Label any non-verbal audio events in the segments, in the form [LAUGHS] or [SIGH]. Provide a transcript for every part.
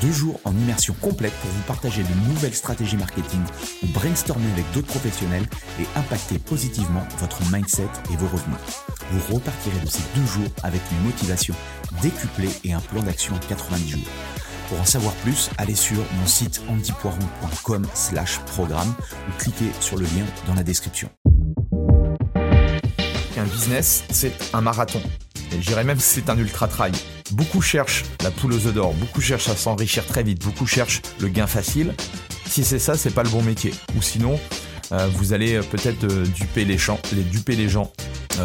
Deux jours en immersion complète pour vous partager de nouvelles stratégies marketing ou brainstormer avec d'autres professionnels et impacter positivement votre mindset et vos revenus. Vous repartirez de ces deux jours avec une motivation décuplée et un plan d'action en 90 jours. Pour en savoir plus, allez sur mon site antipoiron.com slash programme ou cliquez sur le lien dans la description. Un business, c'est un marathon. Et je dirais même c'est un ultra trail. Beaucoup cherchent la poule aux œufs d'or, beaucoup cherchent à s'enrichir très vite, beaucoup cherchent le gain facile. Si c'est ça, c'est pas le bon métier. Ou sinon, euh, vous allez euh, peut-être euh, duper les gens, les duper les gens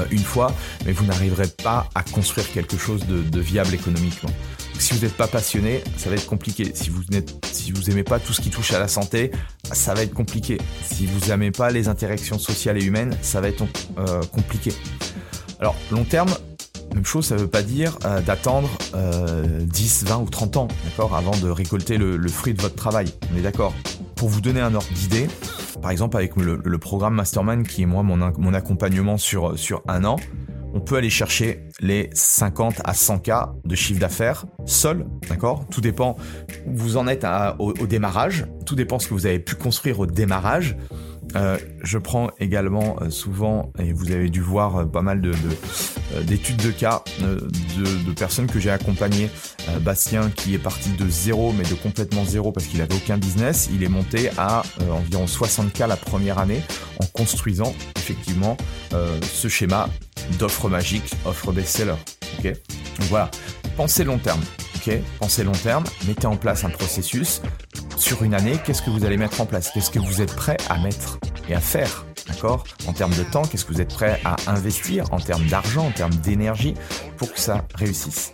une fois, mais vous n'arriverez pas à construire quelque chose de, viable économiquement. Si vous n'êtes pas passionné, ça va être compliqué. Si vous n'êtes, si vous aimez pas tout ce qui touche à la santé, ça va être compliqué. Si vous n'aimez pas les interactions sociales et humaines, ça va être compliqué. Alors long terme, même chose, ça ne veut pas dire euh, d'attendre 10, euh, 20 ou 30 ans, d'accord, avant de récolter le, fruit de votre travail. On est d'accord Pour vous donner un ordre d'idée, par exemple avec le, programme Mastermind, qui est moi mon, mon accompagnement sur, sur un an, on peut aller chercher les 50 à 100 k de chiffre d'affaires seul, d'accord Tout dépend où vous en êtes au, au, démarrage, tout dépend ce que vous avez pu construire au démarrage. Euh, je prends également euh, souvent, et vous avez dû voir euh, pas mal de, d'études de, cas de, personnes que j'ai accompagnées. Bastien qui est parti de zéro, mais de complètement zéro parce qu'il avait aucun business, il est monté à environ 60 cas la première année en construisant effectivement ce schéma d'offre magique, offre best-seller. Ok, donc voilà, pensez long terme. Ok, pensez long terme, mettez en place un processus sur une année, qu'est-ce que vous allez mettre en place? Qu'est-ce que vous êtes prêt à mettre et à faire? D'accord. En termes de temps, qu'est-ce que vous êtes prêt à investir En termes d'argent, en termes d'énergie, pour que ça réussisse?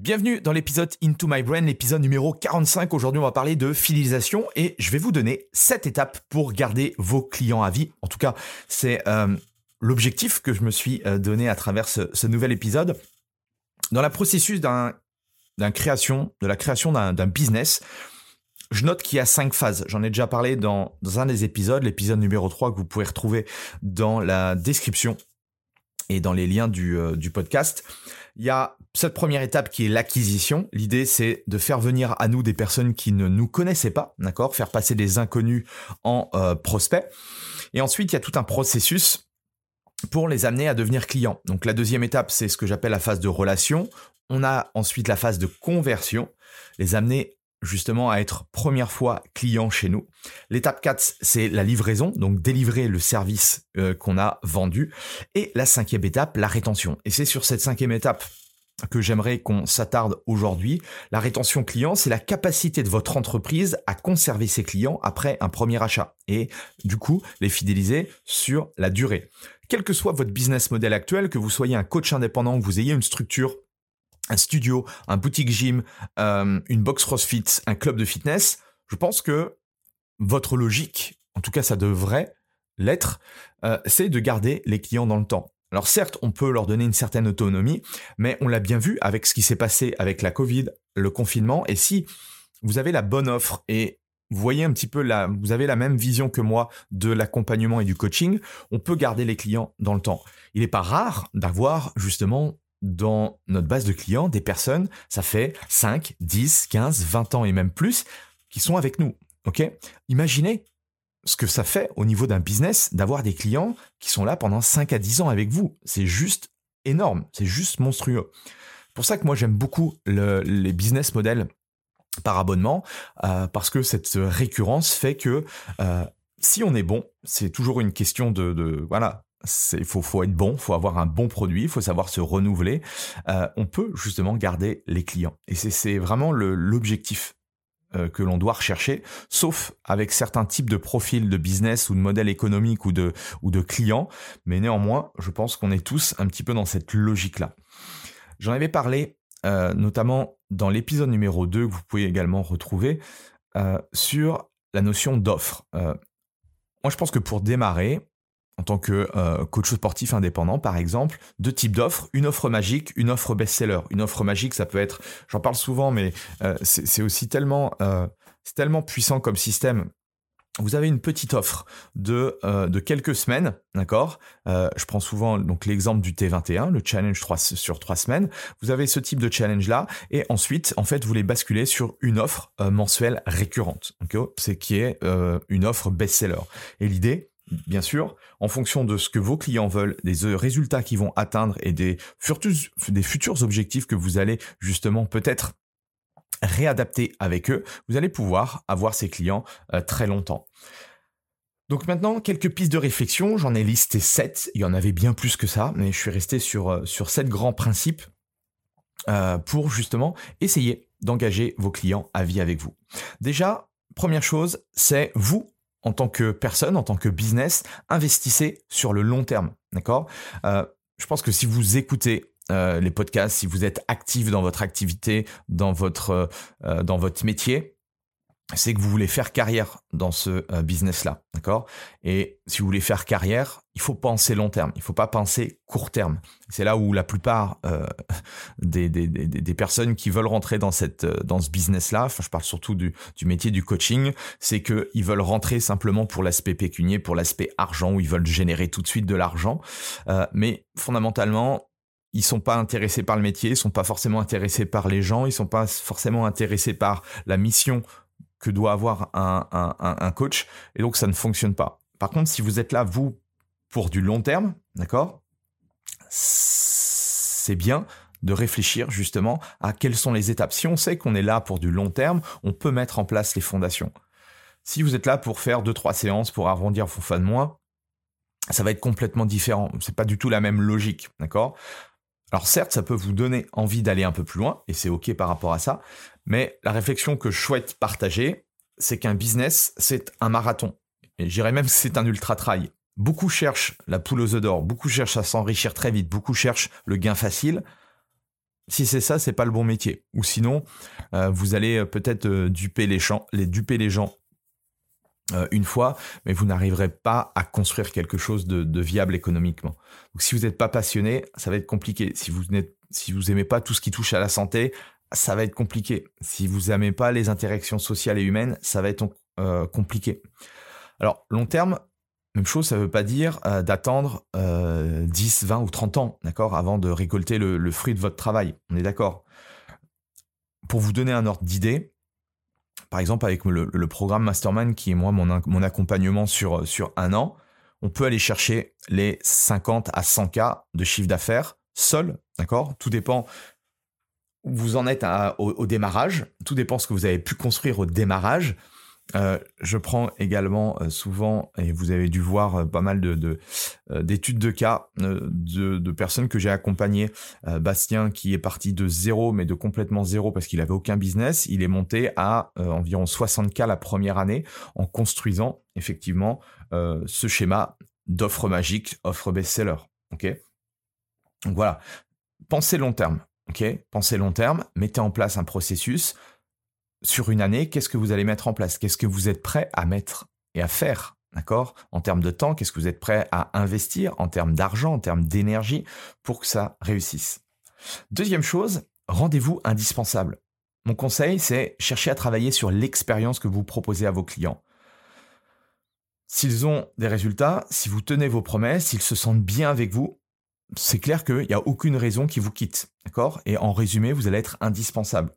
Bienvenue dans l'épisode Into My Brain, l'épisode numéro 45. Aujourd'hui, on va parler de fidélisation et je vais vous donner 7 étapes pour garder vos clients à vie. En tout cas, c'est euh, l'objectif que je me suis euh, donné à travers ce, nouvel épisode. Dans le processus d'un, création, de la création d'un, business, je note qu'il y a cinq phases. J'en ai déjà parlé dans, un des épisodes, l'épisode numéro 3 que vous pouvez retrouver dans la description et dans les liens du, euh, du podcast. Il y a cette première étape qui est l'acquisition. L'idée, c'est de faire venir à nous des personnes qui ne nous connaissaient pas, d'accord? Faire passer des inconnus en euh, prospects. Et ensuite, il y a tout un processus pour les amener à devenir clients. Donc la deuxième étape, c'est ce que j'appelle la phase de relation. On a ensuite la phase de conversion, les amener justement à être première fois client chez nous. L'étape 4, c'est la livraison, donc délivrer le service euh, qu'on a vendu. Et la cinquième étape, la rétention. Et c'est sur cette cinquième étape que j'aimerais qu'on s'attarde aujourd'hui. La rétention client, c'est la capacité de votre entreprise à conserver ses clients après un premier achat et du coup les fidéliser sur la durée. Quel que soit votre business model actuel, que vous soyez un coach indépendant, que vous ayez une structure, un studio, un boutique gym, euh, une box CrossFit, un club de fitness, je pense que votre logique, en tout cas ça devrait l'être, euh, c'est de garder les clients dans le temps. Alors certes, on peut leur donner une certaine autonomie, mais on l'a bien vu avec ce qui s'est passé avec la Covid, le confinement, et si vous avez la bonne offre et vous voyez un petit peu la, vous avez la même vision que moi de l'accompagnement et du coaching, on peut garder les clients dans le temps. Il n'est pas rare d'avoir justement dans notre base de clients des personnes, ça fait 5, 10, 15, 20 ans et même plus, qui sont avec nous. Ok? Imaginez ce que ça fait au niveau d'un business d'avoir des clients qui sont là pendant 5 à 10 ans avec vous. C'est juste énorme, c'est juste monstrueux. Pour ça que moi j'aime beaucoup les business models par abonnement, euh, parce que cette récurrence fait que euh, si on est bon, c'est toujours une question de, voilà, il faut, faut, être bon, faut avoir un bon produit, faut savoir se renouveler. Euh, on peut justement garder les clients. Et c'est vraiment l'objectif euh, que l'on doit rechercher, sauf avec certains types de profils de business ou de modèles économiques ou de, ou de clients. Mais néanmoins, je pense qu'on est tous un petit peu dans cette logique-là. J'en avais parlé euh, notamment dans l'épisode numéro 2 que vous pouvez également retrouver euh, sur la notion d'offre. moi, je pense que pour démarrer, en tant que euh, coach sportif indépendant, par exemple, deux types d'offres. Une offre magique, une offre best-seller. Une offre magique, ça peut être, j'en parle souvent, mais euh, c'est aussi tellement, euh, tellement puissant comme système. Vous avez une petite offre de, de quelques semaines, d'accord? Je prends souvent donc l'exemple du T21, le challenge 3, sur trois semaines. Vous avez ce type de challenge-là, et ensuite, en fait, vous les basculez sur une offre mensuelle récurrente, c'est qui est une offre best-seller. Et l'idée, bien sûr, en fonction de ce que vos clients veulent, des euh, résultats qu'ils vont atteindre et des futurs, objectifs que vous allez justement peut-être réadapter avec eux, vous allez pouvoir avoir ces clients euh, très longtemps. Donc maintenant, quelques pistes de réflexion, j'en ai listé 7, il y en avait bien plus que ça, mais je suis resté sur, euh, sur 7 grands principes pour justement essayer d'engager vos clients à vie avec vous. Déjà, première chose, c'est vous en tant que personne, en tant que business, investissez sur le long terme. D'accord? Euh, Je pense que si vous écoutez euh, les podcasts, si vous êtes actif dans votre activité, dans votre, euh, dans votre métier, c'est que vous voulez faire carrière dans ce business-là, d'accord? Et si vous voulez faire carrière, il faut penser long terme, il faut pas penser court terme. C'est là où la plupart euh, des, des, des, des, personnes qui veulent rentrer dans cette euh, dans ce business-là, enfin je parle surtout du, du métier du coaching, c'est que ils veulent rentrer simplement pour l'aspect pécunier, pour l'aspect argent, où ils veulent générer tout de suite de l'argent, euh, mais fondamentalement ils sont pas intéressés par le métier, ils sont pas forcément intéressés par les gens, ils sont pas forcément intéressés par la mission que doit avoir un, un, coach, et donc ça ne fonctionne pas. Par contre, si vous êtes là, vous, pour du long terme, d'accord, c'est bien de réfléchir justement à quelles sont les étapes. Si on sait qu'on est là pour du long terme, on peut mettre en place les fondations. Si vous êtes là pour faire deux trois séances pour arrondir vos fins de mois, ça va être complètement différent. C'est pas du tout la même logique, d'accord? Alors certes, ça peut vous donner envie d'aller un peu plus loin, et c'est ok par rapport à ça, mais la réflexion que je souhaite partager, c'est qu'un business, c'est un marathon. Et j'irais même que c'est un ultra-trail. Beaucoup cherchent la poule aux œufs d'or, beaucoup cherchent à s'enrichir très vite, beaucoup cherchent le gain facile. Si c'est ça, c'est pas le bon métier. Ou sinon, euh, vous allez euh, peut-être euh, duper les, les duper les gens une fois, mais vous n'arriverez pas à construire quelque chose de, viable économiquement. Donc si vous n'êtes pas passionné, ça va être compliqué. Si vous n'êtes si vous aimez pas tout ce qui touche à la santé, ça va être compliqué. Si vous n'aimez pas les interactions sociales et humaines, ça va être compliqué. Alors, long terme, même chose, ça ne veut pas dire euh, d'attendre 10, euh, 20 ou 30 ans, d'accord, avant de récolter le, fruit de votre travail. On est d'accord. Pour vous donner un ordre d'idée, par exemple, avec le, programme Mastermind, qui est moi mon, accompagnement sur, sur un an, on peut aller chercher les 50 à 100 cas de chiffre d'affaires seul, d'accord Tout dépend vous en êtes au, démarrage. Tout dépend ce que vous avez pu construire au démarrage. Euh, je prends également euh, souvent, et vous avez dû voir euh, pas mal de, d'études de, cas de, personnes que j'ai accompagnées. Bastien qui est parti de zéro, mais de complètement zéro parce qu'il avait aucun business, il est monté à environ 60 cas la première année en construisant effectivement ce schéma d'offre magique, offre best-seller. Ok? Donc voilà, pensez long terme. Ok, pensez long terme, mettez en place un processus. Sur une année, qu'est-ce que vous allez mettre en place? Qu'est-ce que vous êtes prêt à mettre et à faire D'accord? En termes de temps, qu'est-ce que vous êtes prêt à investir en termes d'argent, en termes d'énergie pour que ça réussisse? Deuxième chose, rendez-vous indispensable. Mon conseil, c'est chercher à travailler sur l'expérience que vous proposez à vos clients. S'ils ont des résultats, si vous tenez vos promesses, s'ils se sentent bien avec vous, c'est clair qu'il n'y a aucune raison qui vous quitte. D'accord? Et en résumé, vous allez être indispensable.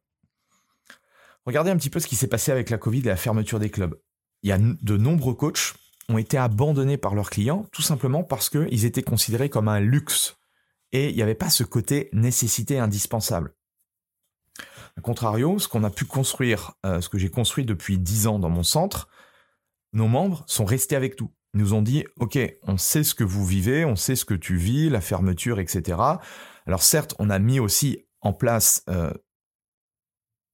Regardez un petit peu ce qui s'est passé avec la Covid et la fermeture des clubs. Il y a de nombreux coachs ont été abandonnés par leurs clients tout simplement parce qu'ils étaient considérés comme un luxe et il n'y avait pas ce côté nécessité indispensable. A contrario, ce qu'on a pu construire, euh, ce que j'ai construit depuis dix ans dans mon centre, nos membres sont restés avec nous. Ils nous ont dit, OK, on sait ce que vous vivez, on sait ce que tu vis, la fermeture, etc. Alors certes, on a mis aussi en place euh,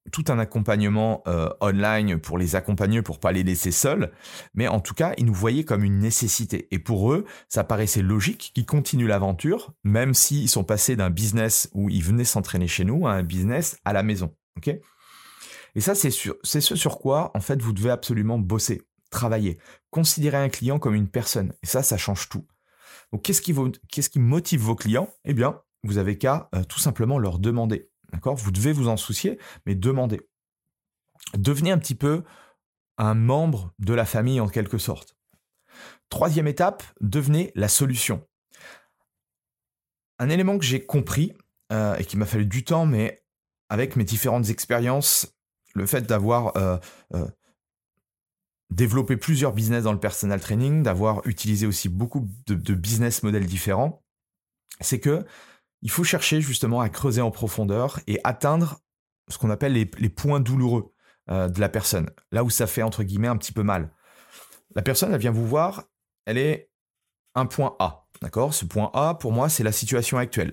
tout un accompagnement euh, online pour les accompagner, pour pas les laisser seuls. Mais en tout cas, ils nous voyaient comme une nécessité. Et pour eux, ça paraissait logique qu'ils continuent l'aventure, même s'ils sont passés d'un business où ils venaient s'entraîner chez nous à un business à la maison. Et ça, c'est ce sur quoi, en fait, vous devez absolument bosser, travailler, considérer un client comme une personne. Et ça, ça change tout. Donc, qu'est-ce qui, qu'est-ce qui motive vos clients? Eh bien, vous avez qu'à euh, tout simplement leur demander D'accord? Vous devez vous en soucier, mais demandez. Devenez un petit peu un membre de la famille en quelque sorte. Troisième étape, devenez la solution. Un élément que j'ai compris euh, et qui m'a fallu du temps, mais avec mes différentes expériences, le fait d'avoir euh, euh, développé plusieurs business dans le personal training, d'avoir utilisé aussi beaucoup de, de business models différents, c'est que il faut chercher justement à creuser en profondeur et atteindre ce qu'on appelle les, points douloureux euh, de la personne, là où ça fait entre guillemets un petit peu mal. La personne, elle vient vous voir, elle est un point A, d'accord? Ce point A, pour moi, c'est la situation actuelle.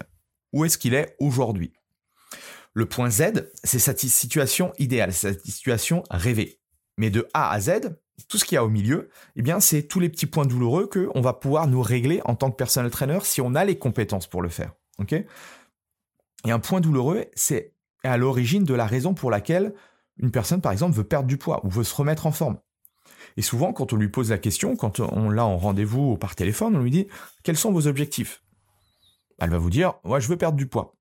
Où est-ce qu'il est, aujourd'hui? Le point Z, c'est sa situation idéale, sa situation rêvée. Mais de A à Z, tout ce qu'il y a au milieu, eh bien, c'est tous les petits points douloureux que on va pouvoir nous régler en tant que personnel trainer si on a les compétences pour le faire. Ok? Et un point douloureux, c'est à l'origine de la raison pour laquelle une personne, par exemple, veut perdre du poids ou veut se remettre en forme. Et souvent, quand on lui pose la question, quand on l'a en rendez-vous ou par téléphone, on lui dit quels sont vos objectifs? Elle va vous dire ouais, je veux perdre du poids.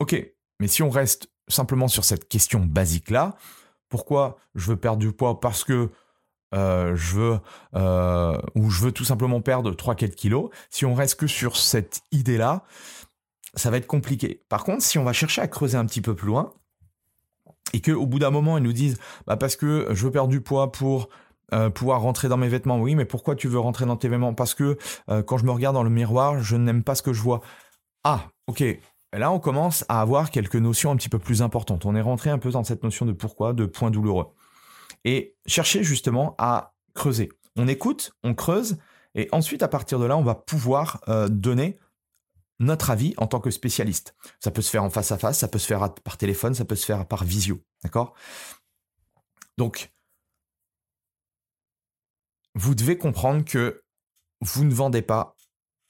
Ok, mais si on reste simplement sur cette question basique-là, pourquoi je veux perdre du poids Parce que euh, je veux euh, ou je veux tout simplement perdre 3-4 kilos? Si on reste que sur cette idée-là, ça va être compliqué. Par contre, si on va chercher à creuser un petit peu plus loin, et qu'au bout d'un moment, ils nous disent, bah parce que je veux perdre du poids pour euh, pouvoir rentrer dans mes vêtements. Oui, mais pourquoi tu veux rentrer dans tes vêtements? Parce que euh, quand je me regarde dans le miroir, je n'aime pas ce que je vois. Ah, ok. Là, on commence à avoir quelques notions un petit peu plus importantes. On est rentré un peu dans cette notion de pourquoi, de point douloureux. Et chercher justement à creuser. On écoute, on creuse, et ensuite, à partir de là, on va pouvoir euh, donner notre avis en tant que spécialiste. Ça peut se faire en face à face, ça peut se faire par téléphone, ça peut se faire par visio. D'accord? Donc, vous devez comprendre que vous ne vendez pas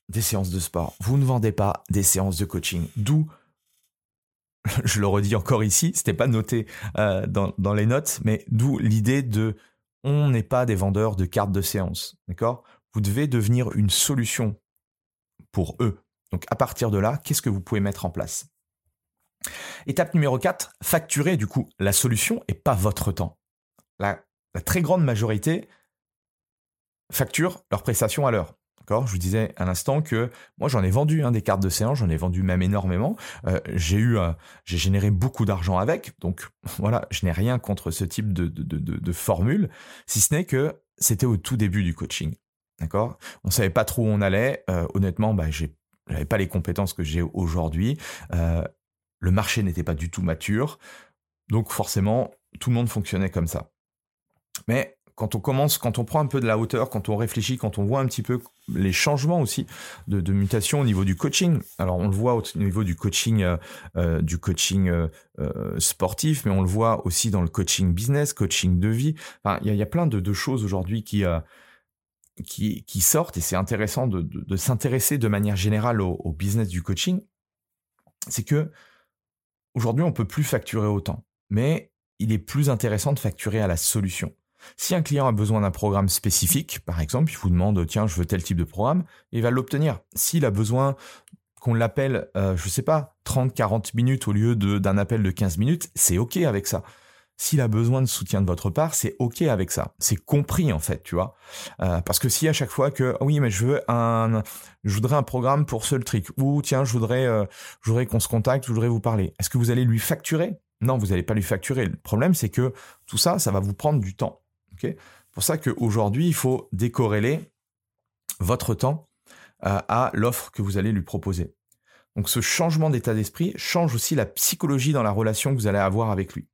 des séances de sport, vous ne vendez pas des séances de coaching. D'où, [LAUGHS] je le redis encore ici, c'était pas noté euh, dans, dans les notes, mais d'où l'idée de on n'est pas des vendeurs de cartes de séance. D'accord? Vous devez devenir une solution pour eux, donc à partir de là, qu'est-ce que vous pouvez mettre en place? Étape numéro 4, facturer du coup la solution et pas votre temps. La, très grande majorité facture leurs prestations à l'heure. Je vous disais à l'instant que moi j'en ai vendu hein, des cartes de séance, j'en ai vendu même énormément. Euh, euh, j'ai généré beaucoup d'argent avec, donc [LAUGHS] voilà, je n'ai rien contre ce type de, de, formule, si ce n'est que c'était au tout début du coaching. D'accord? On savait pas trop où on allait. Euh, honnêtement, bah, j'ai n'avais pas les compétences que j'ai aujourd'hui. Euh, le marché n'était pas du tout mature. Donc forcément, tout le monde fonctionnait comme ça. Mais quand on commence, quand on prend un peu de la hauteur, quand on réfléchit, quand on voit un petit peu les changements aussi de, mutation au niveau du coaching. Alors on le voit au niveau du coaching, euh, euh, du coaching sportif, mais on le voit aussi dans le coaching business, coaching de vie. Enfin, il y, a plein de, choses aujourd'hui qui qui, sortent, et c'est intéressant de, s'intéresser de manière générale au, business du coaching, c'est que aujourd'hui, on peut plus facturer autant, mais il est plus intéressant de facturer à la solution. Si un client a besoin d'un programme spécifique, par exemple, il vous demande tiens, je veux tel type de programme, il va l'obtenir. S'il a besoin qu'on l'appelle, je euh, je sais pas, 30, 40 minutes au lieu d'un appel de 15 minutes, c'est OK avec ça. S'il a besoin de soutien de votre part, c'est ok avec ça. C'est compris en fait, tu vois. Euh, parce que si à chaque fois que ah oui mais je veux un, je voudrais un programme pour seul trick ou tiens je voudrais, euh, je voudrais qu'on se contacte, je voudrais vous parler. Est-ce que vous allez lui facturer? Non, vous n'allez pas lui facturer. Le problème c'est que tout ça, ça va vous prendre du temps. Ok? Pour ça qu'aujourd'hui il faut décorréler votre temps euh, à l'offre que vous allez lui proposer. Donc ce changement d'état d'esprit change aussi la psychologie dans la relation que vous allez avoir avec lui.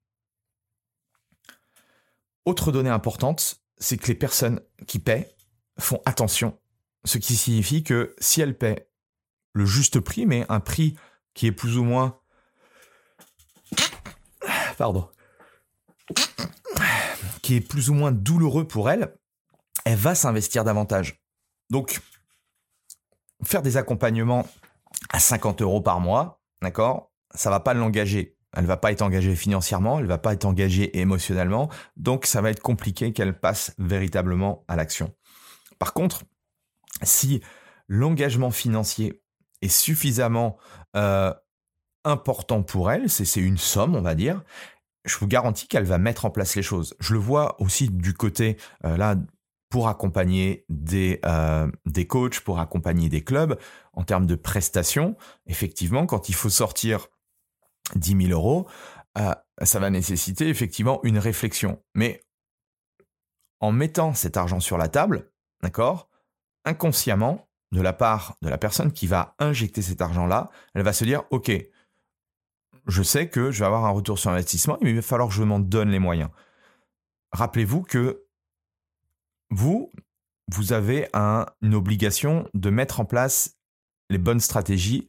Autre donnée importante, c'est que les personnes qui paient font attention, ce qui signifie que si elles paient le juste prix, mais un prix qui est plus ou moins... Pardon. Qui est plus ou moins douloureux pour elle, elle va s'investir davantage. Donc, faire des accompagnements à 50 euros par mois, d'accord, ça va pas l'engager elle va pas être engagée financièrement, elle va pas être engagée émotionnellement, donc ça va être compliqué qu'elle passe véritablement à l'action. Par contre, si l'engagement financier est suffisamment euh, important pour elle, c'est une somme, on va dire, je vous garantis qu'elle va mettre en place les choses. Je le vois aussi du côté euh, là pour accompagner des, euh, des coachs, pour accompagner des clubs en termes de prestations. Effectivement, quand il faut sortir 10 000 euros, euh, ça va nécessiter effectivement une réflexion. Mais en mettant cet argent sur la table, inconsciemment, de la part de la personne qui va injecter cet argent-là, elle va se dire, OK, je sais que je vais avoir un retour sur investissement, il va falloir que je m'en donne les moyens. Rappelez-vous que vous, vous avez une obligation de mettre en place les bonnes stratégies,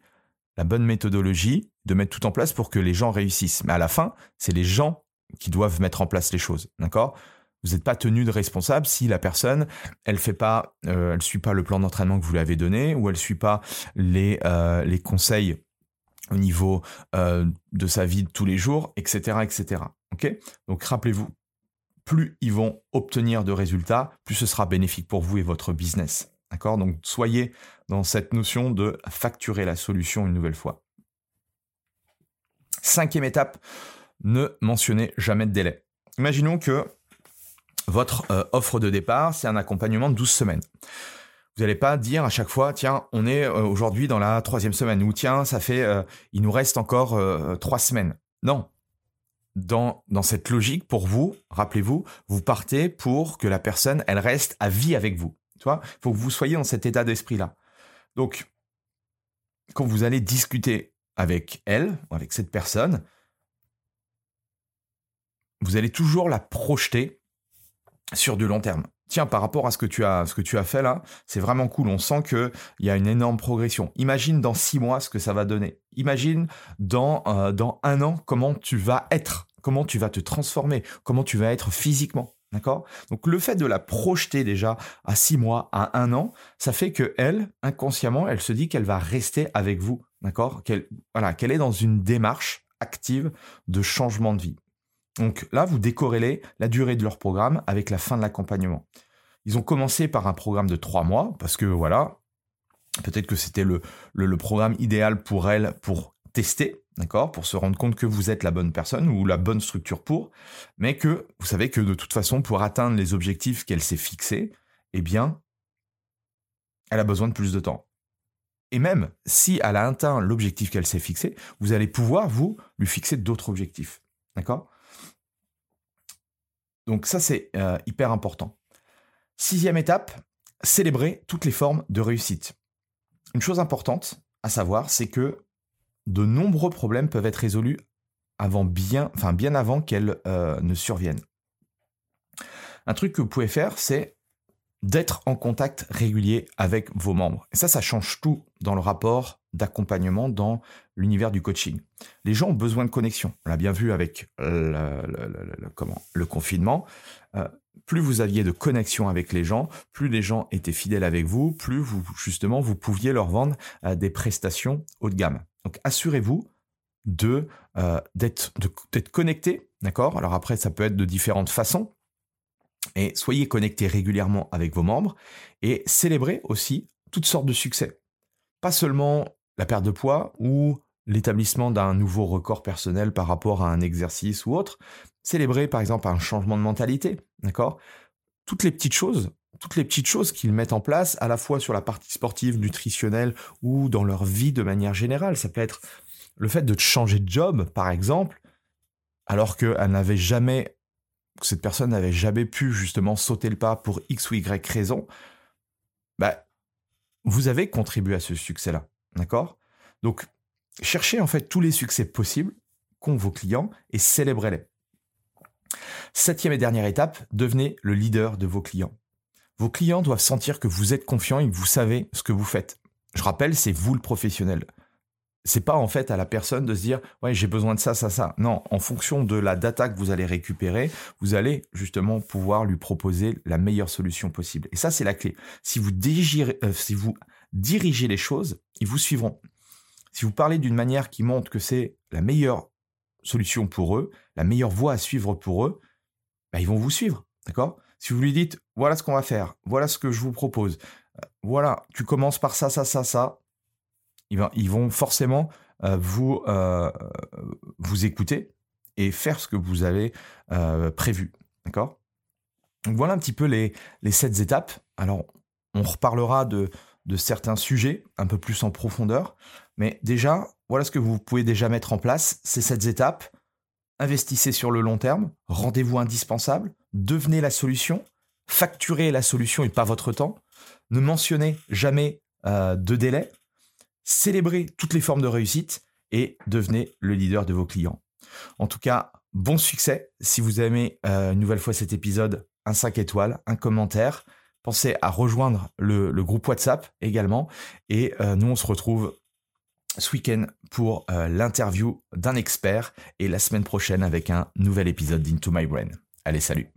la bonne méthodologie, de mettre tout en place pour que les gens réussissent. Mais à la fin, c'est les gens qui doivent mettre en place les choses, d'accord? Vous n'êtes pas tenu de responsable si la personne, elle fait pas, euh, elle suit pas le plan d'entraînement que vous lui avez donné, ou elle suit pas les euh, conseils au niveau euh, de sa vie de tous les jours, etc., etc. Ok? Donc rappelez-vous, plus ils vont obtenir de résultats, plus ce sera bénéfique pour vous et votre business. D'accord? Donc soyez dans cette notion de facturer la solution une nouvelle fois. Cinquième étape, ne mentionnez jamais de délai. Imaginons que votre euh, offre de départ, c'est un accompagnement de 12 semaines. Vous n'allez pas dire à chaque fois, tiens, on est euh, aujourd'hui dans la troisième semaine, ou tiens, ça fait, euh, il nous reste encore trois semaines. Non. Dans, cette logique, pour vous, rappelez-vous, vous partez pour que la personne, elle reste à vie avec vous. Tu vois, faut que vous soyez dans cet état d'esprit-là. Donc, quand vous allez discuter avec elle, ou avec cette personne, vous allez toujours la projeter sur du long terme. Tiens, par rapport à ce que tu as, ce que tu as fait là, c'est vraiment cool. On sent qu'il y a une énorme progression. Imagine dans six mois ce que ça va donner. Imagine dans, euh, dans un an comment tu vas être, comment tu vas te transformer, comment tu vas être physiquement. D'accord? Donc le fait de la projeter déjà à six mois, à un an, ça fait que elle, inconsciemment, elle se dit qu'elle va rester avec vous. D'accord? Qu'elle voilà, qu'elle est dans une démarche active de changement de vie? Donc là, vous décorrélez la durée de leur programme avec la fin de l'accompagnement. Ils ont commencé par un programme de trois mois, parce que voilà, peut-être que c'était le, le, programme idéal pour elle pour tester, d'accord, pour se rendre compte que vous êtes la bonne personne ou la bonne structure pour, mais que vous savez que de toute façon, pour atteindre les objectifs qu'elle s'est fixés, eh bien, elle a besoin de plus de temps. Et même si elle a atteint l'objectif qu'elle s'est fixé, vous allez pouvoir, vous, lui fixer d'autres objectifs. D'accord? Donc ça, c'est euh, hyper important. Sixième étape, célébrer toutes les formes de réussite. Une chose importante à savoir, c'est que de nombreux problèmes peuvent être résolus avant bien, bien avant qu'elles euh, ne surviennent. Un truc que vous pouvez faire, c'est d'être en contact régulier avec vos membres. Et ça, ça change tout dans le rapport d'accompagnement dans l'univers du coaching. Les gens ont besoin de connexion. On l'a bien vu avec le, comment, le confinement. Euh, plus vous aviez de connexion avec les gens, plus les gens étaient fidèles avec vous, plus vous justement vous pouviez leur vendre euh, des prestations haut de gamme. Donc assurez-vous de euh, d'être connecté, d'accord? Alors après ça peut être de différentes façons. Et soyez connectés régulièrement avec vos membres et célébrez aussi toutes sortes de succès. Pas seulement la perte de poids ou l'établissement d'un nouveau record personnel par rapport à un exercice ou autre. célébrer par exemple un changement de mentalité, d'accord? Toutes les petites choses, toutes les petites choses qu'ils mettent en place, à la fois sur la partie sportive, nutritionnelle ou dans leur vie de manière générale. Ça peut être le fait de changer de job, par exemple, alors qu'elle n'avait jamais, cette personne n'avait jamais pu justement sauter le pas pour X ou Y raison. Bah, vous avez contribué à ce succès-là, d'accord? Donc, cherchez en fait tous les succès possibles qu'ont vos clients et célébrez-les. Septième et dernière étape, devenez le leader de vos clients. Vos clients doivent sentir que vous êtes confiant et que vous savez ce que vous faites. Je rappelle, c'est vous le professionnel. C'est pas en fait à la personne de se dire ouais j'ai besoin de ça ça ça. Non, en fonction de la data que vous allez récupérer, vous allez justement pouvoir lui proposer la meilleure solution possible. Et ça c'est la clé. Si vous dirigez, euh, si vous dirigez les choses, ils vous suivront. Si vous parlez d'une manière qui montre que c'est la meilleure solution pour eux, la meilleure voie à suivre pour eux, bah, ils vont vous suivre, d'accord? Si vous lui dites, voilà ce qu'on va faire, voilà ce que je vous propose, euh, voilà, tu commences par ça, ça, ça, ça, ils, vont forcément euh, vous, euh, vous écouter et faire ce que vous avez prévu, d'accord? Donc voilà un petit peu les, les sept étapes. Alors, on reparlera de, de certains sujets un peu plus en profondeur, mais déjà, voilà ce que vous pouvez déjà mettre en place, c'est cette étape. Investissez sur le long terme, rendez-vous indispensable, devenez la solution, facturez la solution et pas votre temps, ne mentionnez jamais euh, de délai, célébrez toutes les formes de réussite et devenez le leader de vos clients. En tout cas, bon succès. Si vous aimez euh, une nouvelle fois cet épisode, un 5 étoiles, un commentaire. Pensez à rejoindre le, groupe WhatsApp également. Et euh, nous, on se retrouve ce week-end pour euh, l'interview d'un expert et la semaine prochaine avec un nouvel épisode d'Into My Brain. Allez, salut